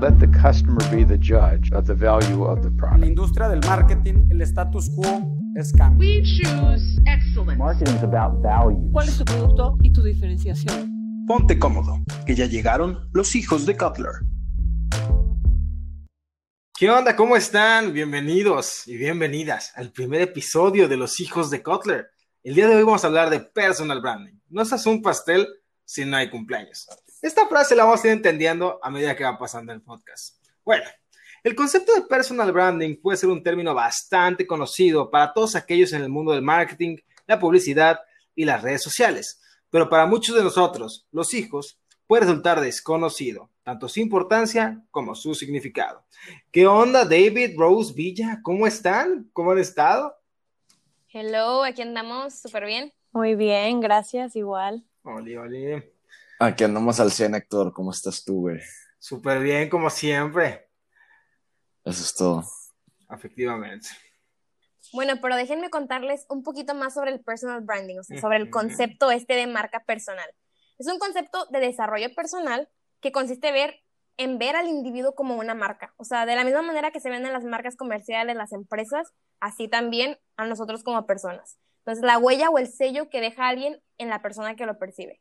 Let the customer be the judge of the value of the En la product. industria del marketing, el status quo es cambio. We choose excellence. Marketing is about value. ¿Cuál es tu producto y tu diferenciación? Ponte cómodo, que ya llegaron los hijos de Cutler. ¿Qué onda? ¿Cómo están? Bienvenidos y bienvenidas al primer episodio de Los Hijos de Kotler. El día de hoy vamos a hablar de personal branding. No es un pastel si no hay cumpleaños. Esta frase la vamos a ir entendiendo a medida que va pasando el podcast. Bueno, el concepto de personal branding puede ser un término bastante conocido para todos aquellos en el mundo del marketing, la publicidad y las redes sociales. Pero para muchos de nosotros, los hijos, puede resultar desconocido, tanto su importancia como su significado. ¿Qué onda, David, Rose, Villa? ¿Cómo están? ¿Cómo han estado? Hello, aquí andamos súper bien. Muy bien, gracias, igual. Oli, oli. Aquí andamos al 100, Héctor. ¿Cómo estás tú, güey? Súper bien, como siempre. Eso es todo. Efectivamente. Bueno, pero déjenme contarles un poquito más sobre el personal branding, o sea, sobre el concepto este de marca personal. Es un concepto de desarrollo personal que consiste ver, en ver al individuo como una marca. O sea, de la misma manera que se venden las marcas comerciales, las empresas, así también a nosotros como personas. Entonces, la huella o el sello que deja alguien en la persona que lo percibe.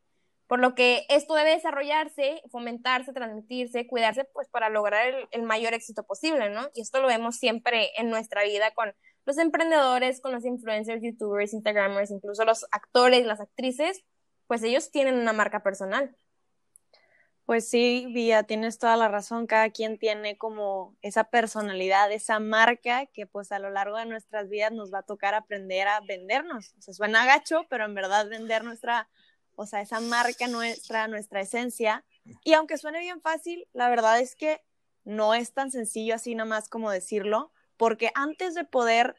Por lo que esto debe desarrollarse, fomentarse, transmitirse, cuidarse, pues para lograr el, mayor éxito posible, ¿no? Y esto lo vemos siempre en nuestra vida con los emprendedores, con los influencers, youtubers, instagramers, incluso los actores, las actrices, pues ellos tienen una marca personal. Pues sí, Vía, tienes toda la razón. Cada quien tiene como esa personalidad, esa marca que pues a lo largo de nuestras vidas nos va a tocar aprender a vendernos. O sea, suena gacho, pero en verdad vender nuestra, o sea, esa marca nuestra, nuestra esencia. Y aunque suene bien fácil, la verdad es que no es tan sencillo así nada más como decirlo, porque antes de poder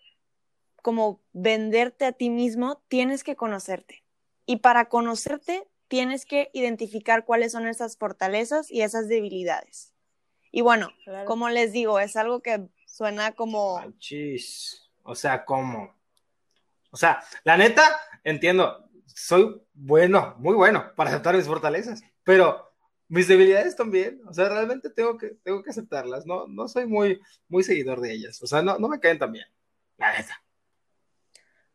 como venderte a ti mismo, tienes que conocerte. Y para conocerte, tienes que identificar cuáles son esas fortalezas y esas debilidades. Y bueno, como les digo, es algo que suena como... Manchis. O sea, ¿cómo? O sea, la neta, entiendo, soy bueno, muy bueno para aceptar mis fortalezas, pero mis debilidades también, o sea, realmente tengo que, tengo que aceptarlas, no, no soy muy, muy seguidor de ellas, o sea, no, no me caen tan bien, la neta.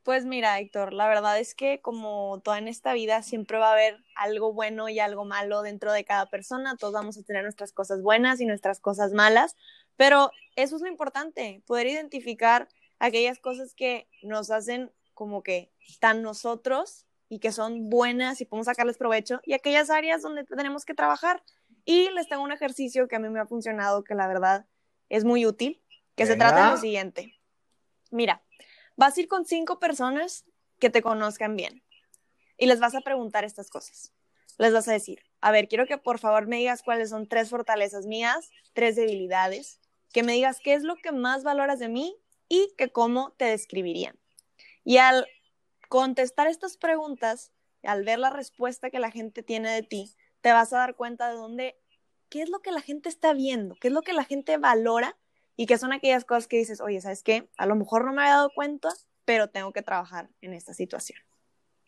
Pues mira, Héctor, la verdad es que como toda en esta vida siempre va a haber algo bueno y algo malo dentro de cada persona, todos vamos a tener nuestras cosas buenas y nuestras cosas malas, pero eso es lo importante, poder identificar aquellas cosas que nos hacen como que tan nosotros y que son buenas y podemos sacarles provecho y aquellas áreas donde tenemos que trabajar. Y les tengo un ejercicio que a mí me ha funcionado, que la verdad es muy útil, que se trata de lo siguiente. Mira, vas a ir con cinco personas que te conozcan bien y les vas a preguntar estas cosas. Les vas a decir, a ver, quiero que por favor me digas cuáles son tres fortalezas mías, tres debilidades, que me digas qué es lo que más valoras de mí y que cómo te describirían. Y al contestar estas preguntas, al ver la respuesta que la gente tiene de ti, te vas a dar cuenta de dónde, qué es lo que la gente está viendo, qué es lo que la gente valora y que son aquellas cosas que dices, oye, ¿sabes qué? A lo mejor no me había dado cuenta, pero tengo que trabajar en esta situación.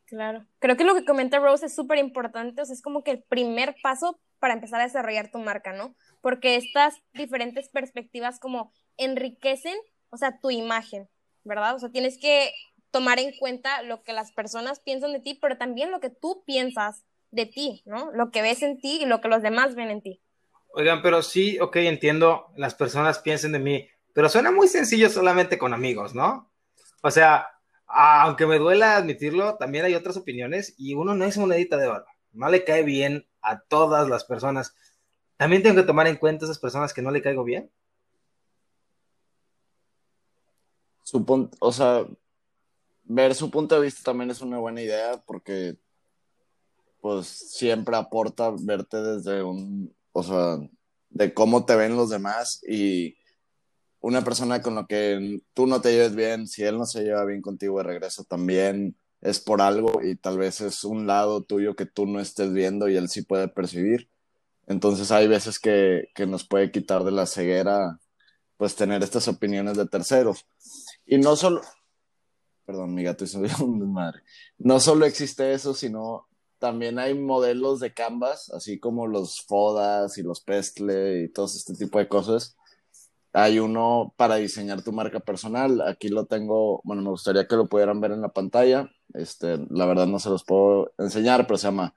Claro. Creo que lo que comenta Rose es súper importante, o sea, es como que el primer paso para empezar a desarrollar tu marca, ¿no? Porque estas diferentes perspectivas como enriquecen, o sea, tu imagen, ¿verdad? O sea, tienes que tomar en cuenta lo que las personas piensan de ti, pero también lo que tú piensas de ti, ¿no? Lo que ves en ti y lo que los demás ven en ti. Oigan, pero sí, ok, entiendo, las personas piensen de mí, pero suena muy sencillo solamente con amigos, ¿no? O sea, aunque me duela admitirlo, también hay otras opiniones y uno no es monedita de oro, no le cae bien a todas las personas. También tengo que tomar en cuenta esas personas que no le caigo bien. Su pun- o sea, ver su punto de vista también es una buena idea porque pues siempre aporta verte desde un, o sea, de cómo te ven los demás y una persona con la que tú no te lleves bien, si él no se lleva bien contigo de regreso también es por algo y tal vez es un lado tuyo que tú no estés viendo y él sí puede percibir. Entonces hay veces que, que nos puede quitar de la ceguera pues tener estas opiniones de terceros. Y no solo, perdón, mi gato hizo un desmadre. No solo existe eso, sino también hay modelos de Canvas, así como los Fodas y los Pestle y todo este tipo de cosas. Hay uno para diseñar tu marca personal. Aquí lo tengo, bueno, me gustaría que lo pudieran ver en la pantalla. Este, la verdad no se los puedo enseñar, pero se llama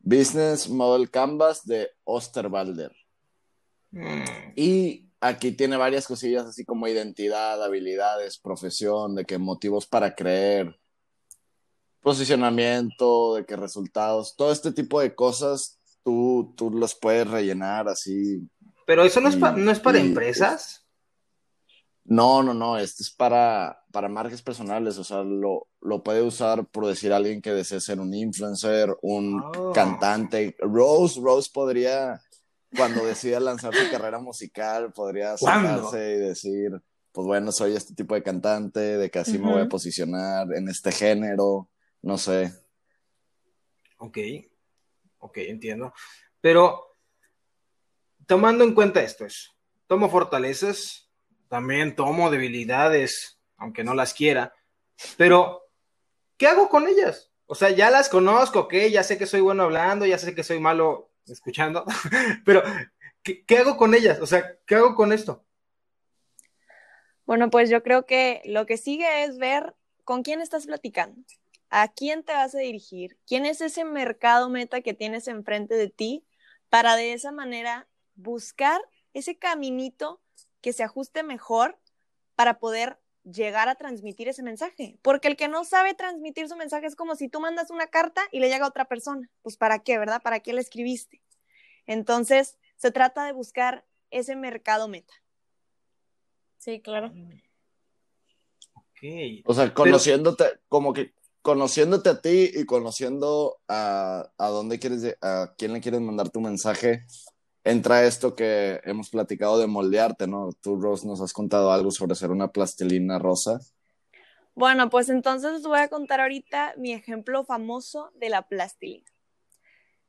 Business Model Canvas de Osterwalder. Mm. Y aquí tiene varias cosillas así como identidad, habilidades, profesión, de que motivos para creer, posicionamiento, de que resultados, todo este tipo de cosas tú, tú los puedes rellenar así. Pero eso no es, pa- no es para y- empresas. No, no, no, este es para, para marcas personales, o sea, lo, lo puede usar por decir alguien que desee ser un influencer, un Oh. cantante. Rose, Rose podría, cuando decida lanzar su carrera musical, podría ¿Cuándo? sentarse y decir, pues bueno, soy este tipo de cantante, de que así me voy a posicionar en este género, no sé. Ok, ok, entiendo. Pero tomando en cuenta esto, es, tomo fortalezas, también tomo debilidades, aunque no las quiera, pero ¿qué hago con ellas? O sea, ya las conozco, ok, ya sé que soy bueno hablando, ya sé que soy malo escuchando, pero ¿qué, hago con ellas? O sea, ¿qué hago con esto? Bueno, pues yo creo que lo que sigue es ver con quién estás platicando, a quién te vas a dirigir, quién es ese mercado meta que tienes enfrente de ti, para de esa manera buscar ese caminito que se ajuste mejor para poder llegar a transmitir ese mensaje. Porque el que no sabe transmitir su mensaje es como si tú mandas una carta y le llega a otra persona. Pues para qué, ¿verdad? ¿Para qué la escribiste? Entonces, se trata de buscar ese mercado meta. Sí, claro. Ok, O sea, conociéndote, como que conociéndote a ti y conociendo a, a dónde quieres, a quién le quieres mandar tu mensaje, entra esto que hemos platicado de moldearte, ¿no? Tú, Rose, nos has contado algo sobre ser una plastilina rosa. Bueno, pues entonces les voy a contar ahorita mi ejemplo famoso de la plastilina.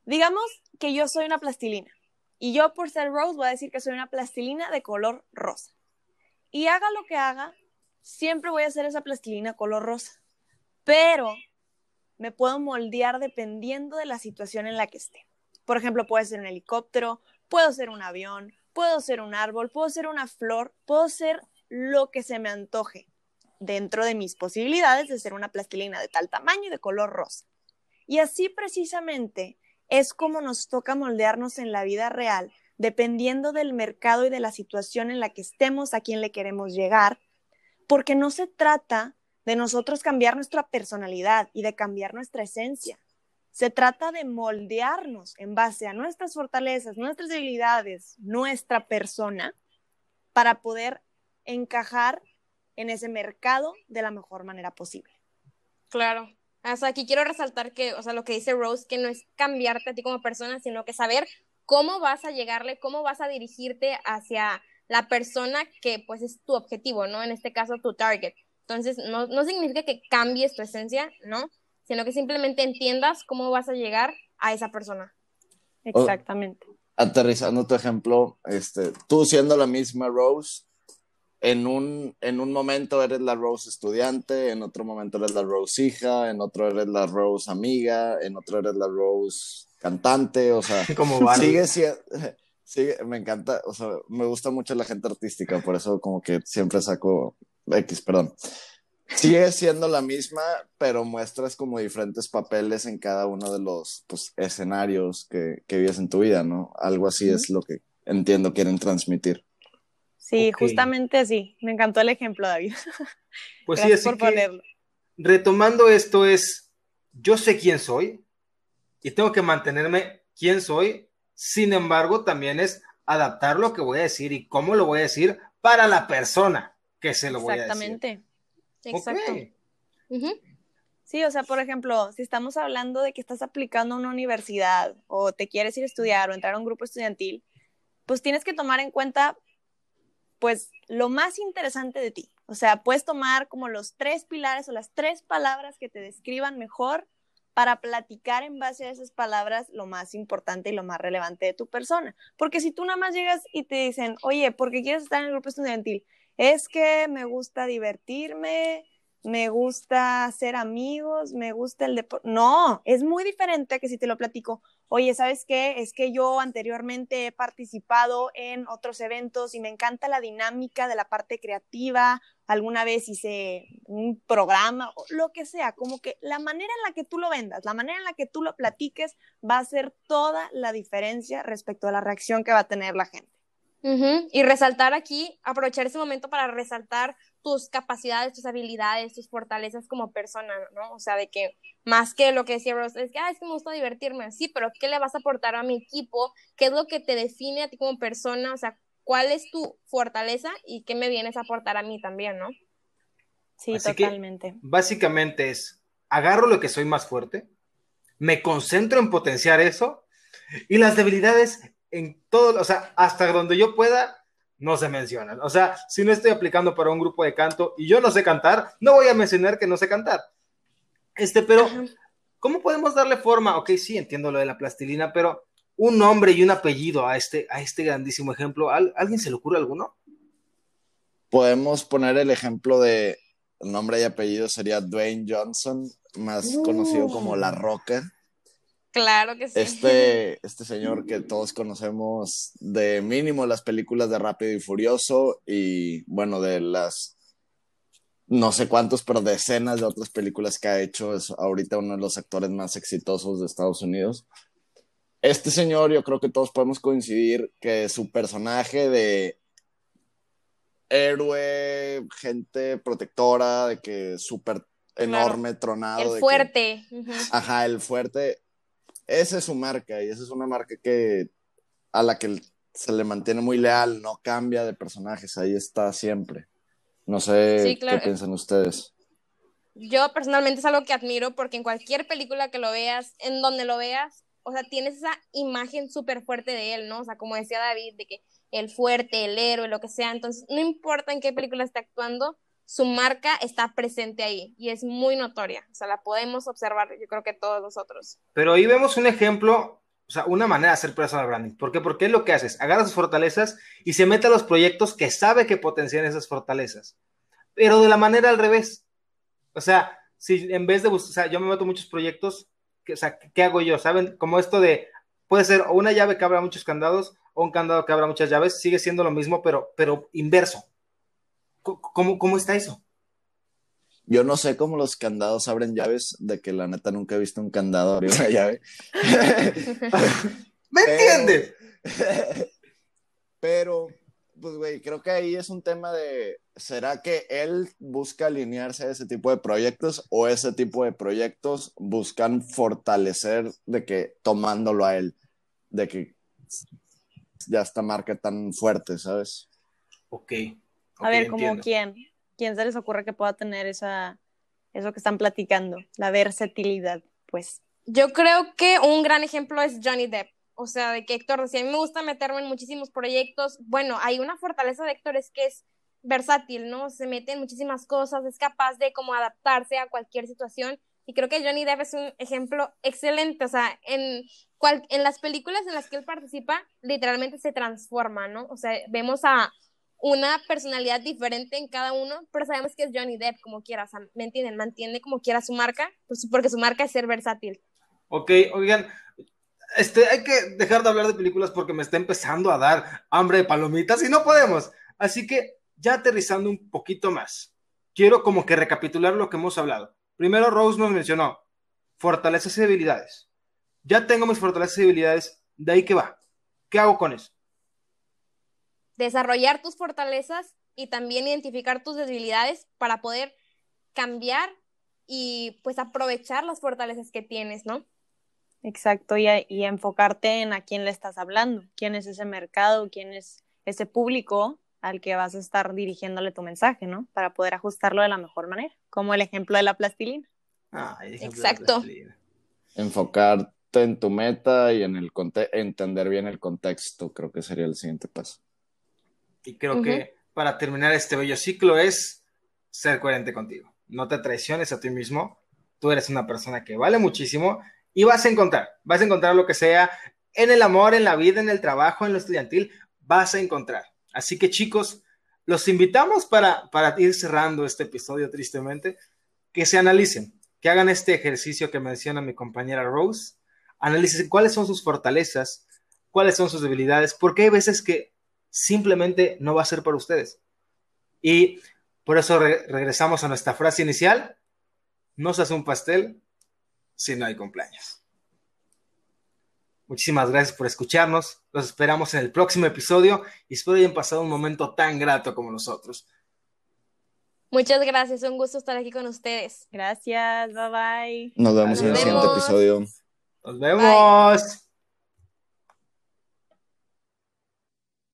Digamos que yo soy una plastilina y yo por ser Rose voy a decir que soy una plastilina de color rosa. Y haga lo que haga, siempre voy a hacer esa plastilina color rosa. Pero me puedo moldear dependiendo de la situación en la que esté. Por ejemplo, puede ser un helicóptero, puedo ser un avión, puedo ser un árbol, puedo ser una flor, puedo ser lo que se me antoje dentro de mis posibilidades de ser una plastilina de tal tamaño y de color rosa. Y así precisamente es como nos toca moldearnos en la vida real, dependiendo del mercado y de la situación en la que estemos, a quién le queremos llegar, porque no se trata de nosotros cambiar nuestra personalidad y de cambiar nuestra esencia. Se trata de moldearnos en base a nuestras fortalezas, nuestras debilidades, nuestra persona, para poder encajar en ese mercado de la mejor manera posible. Claro. O sea, aquí quiero resaltar que, o sea, lo que dice Rose, que no es cambiarte a ti como persona, sino que saber cómo vas a llegarle, cómo vas a dirigirte hacia la persona que pues es tu objetivo, ¿no? En este caso, tu target. Entonces, no, no significa que cambies tu esencia, ¿no? Sino que simplemente entiendas cómo vas a llegar a esa persona. Exactamente. Aterrizando tu ejemplo, este, tú siendo la misma Rose, en un, en un momento eres la Rose estudiante, en otro momento eres la Rose hija, en otro eres la Rose amiga, en otro eres la Rose cantante, o sea, como Barbie. sigue siendo, sigue, me encanta, o sea, me gusta mucho la gente artística, por eso como que siempre saco X, perdón. Sigue siendo la misma, pero muestras como diferentes papeles en cada uno de los pues, escenarios que, que vives en tu vida, ¿no? Algo así es lo que entiendo quieren transmitir. Sí, justamente así. Me encantó el ejemplo, David. Pues sí, Gracias así por que ponerlo. retomando esto es, yo sé quién soy y tengo que mantenerme quién soy, sin embargo, también es adaptar lo que voy a decir y cómo lo voy a decir para la persona que se lo voy a decir. Exactamente. Exacto. Ok. Ujú. Sí, o sea, por ejemplo, si estamos hablando de que estás aplicando a una universidad o te quieres ir a estudiar o entrar a un grupo estudiantil, pues tienes que tomar en cuenta, pues, lo más interesante de ti. O sea, puedes tomar como los tres pilares o las tres palabras que te describan mejor para platicar en base a esas palabras lo más importante y lo más relevante de tu persona. Porque si tú nada más llegas y te dicen, oye, ¿por qué quieres estar en el grupo estudiantil? Es que me gusta divertirme, me gusta hacer amigos, me gusta el deporte. No, es muy diferente que si te lo platico. Oye, ¿sabes qué? Es que yo anteriormente he participado en otros eventos y me encanta la dinámica de la parte creativa. Alguna vez hice un programa, o lo que sea, como que la manera en la que tú lo vendas, la manera en la que tú lo platiques va a hacer toda la diferencia respecto a la reacción que va a tener la gente. Ujú, Y resaltar aquí, aprovechar ese momento para resaltar tus capacidades, tus habilidades, tus fortalezas como persona, ¿no? O sea, de que más que lo que decía Rose, es que, ah, es que me gusta divertirme, sí, pero ¿qué le vas a aportar a mi equipo? ¿Qué es lo que te define a ti como persona? O sea, ¿cuál es tu fortaleza y qué me vienes a aportar a mí también, ¿no? Sí, Así que- totalmente. Básicamente es, agarro lo que soy más fuerte, me concentro en potenciar eso y las debilidades en todo, o sea, hasta donde yo pueda, no se mencionan. O sea, si no estoy aplicando para un grupo de canto y yo no sé cantar, no voy a mencionar que no sé cantar. Este, pero. ¿cómo podemos darle forma? Ok, sí, entiendo lo de la plastilina, pero un nombre y un apellido a este, a este grandísimo ejemplo, ¿al- ¿alguien se le ocurre alguno? Podemos poner el ejemplo de nombre y apellido sería Dwayne Johnson, más conocido como La Roca. Claro que sí. Este, este señor que todos conocemos de mínimo las películas de Rápido y Furioso y bueno, de las no sé cuántos, pero decenas de otras películas que ha hecho, es ahorita uno de los actores más exitosos de Estados Unidos. Este señor, yo creo que todos podemos coincidir que su personaje de héroe, gente protectora, de que súper enorme, tronado. El fuerte. Ajá, el fuerte. Esa es su marca y esa es una marca que a la que se le mantiene muy leal, no cambia de personajes, ahí está siempre. No sé Sí, claro. qué piensan ustedes. Yo personalmente es algo que admiro porque en cualquier película que lo veas, en donde lo veas, o sea, tienes esa imagen súper fuerte de él, ¿no? O sea, como decía David, de que el fuerte, el héroe, lo que sea. Entonces, no importa en qué película esté actuando, su marca está presente ahí y es muy notoria. O sea, la podemos observar, yo creo que todos nosotros. Pero ahí vemos un ejemplo, o sea, una manera de hacer personal branding. ¿Por qué? Porque es lo que haces, agarra sus fortalezas y se mete a los proyectos que sabe que potencian esas fortalezas. Pero de la manera al revés. O sea, si en vez de buscar, o sea, yo me meto muchos proyectos, o sea, ¿qué hago yo? ¿Saben? Como esto de, puede ser una llave que abra muchos candados o un candado que abra muchas llaves, sigue siendo lo mismo, pero, pero inverso. ¿Cómo, cómo está eso? Yo no sé cómo los candados abren llaves, de que la neta nunca he visto un candado abrir una llave. ¿Me Pero- entiendes? Pero, pues, güey, creo que ahí es un tema de, ¿será que él busca alinearse a ese tipo de proyectos o ese tipo de proyectos buscan fortalecer de que tomándolo a él, de que ya esta marca tan fuerte, ¿sabes? Ok. A ver, como quién, quién se les ocurre que pueda tener esa, eso que están platicando, la versatilidad, pues. Yo creo que un gran ejemplo es Johnny Depp. O sea, de que Héctor decía, a mí me gusta meterme en muchísimos proyectos. Bueno, hay una fortaleza de Héctor es que es versátil, ¿no? Se mete en muchísimas cosas, es capaz de como adaptarse a cualquier situación. Y creo que Johnny Depp es un ejemplo excelente. O sea, en, cual, en las películas en las que él participa, literalmente se transforma, ¿no? O sea, vemos a una personalidad diferente en cada uno, pero sabemos que es Johnny Depp como quiera, o sea, ¿me entienden? Mantiene como quiera su marca, pues, porque su marca es ser versátil. Ok, oigan, este, hay que dejar de hablar de películas porque me está empezando a dar hambre de palomitas y no podemos. Así que, ya aterrizando un poquito más, quiero como que recapitular lo que hemos hablado. Primero, Rose nos mencionó fortalezas y debilidades. Ya tengo mis fortalezas y debilidades, ¿de ahí qué va? ¿Qué hago con eso? Desarrollar tus fortalezas y también identificar tus debilidades para poder cambiar y pues aprovechar las fortalezas que tienes, ¿no? Exacto, y, y enfocarte en a quién le estás hablando, quién es ese mercado, quién es ese público al que vas a estar dirigiéndole tu mensaje, ¿no? Para poder ajustarlo de la mejor manera, como el ejemplo de la plastilina. De Exacto. plastilina. Enfocarte en tu meta y en el conte- entender bien el contexto, creo que sería el siguiente paso. Y creo que para terminar este bello ciclo es ser coherente contigo. No te traiciones a ti mismo. Tú eres una persona que vale muchísimo y vas a encontrar, vas a encontrar lo que sea en el amor, en la vida, en el trabajo, en lo estudiantil, vas a encontrar. Así que chicos, los invitamos para, para ir cerrando este episodio tristemente, que se analicen, que hagan este ejercicio que menciona mi compañera Rose, analicen cuáles son sus fortalezas, cuáles son sus debilidades, porque hay veces que simplemente no va a ser para ustedes. Y por eso re- regresamos a nuestra frase inicial, no se hace un pastel si no hay cumpleaños. Muchísimas gracias por escucharnos. Los esperamos en el próximo episodio y espero hayan pasado un momento tan grato como nosotros. Muchas gracias, un gusto estar aquí con ustedes. Gracias, bye bye. Nos vemos en el Nos siguiente vemos. episodio. Nos vemos.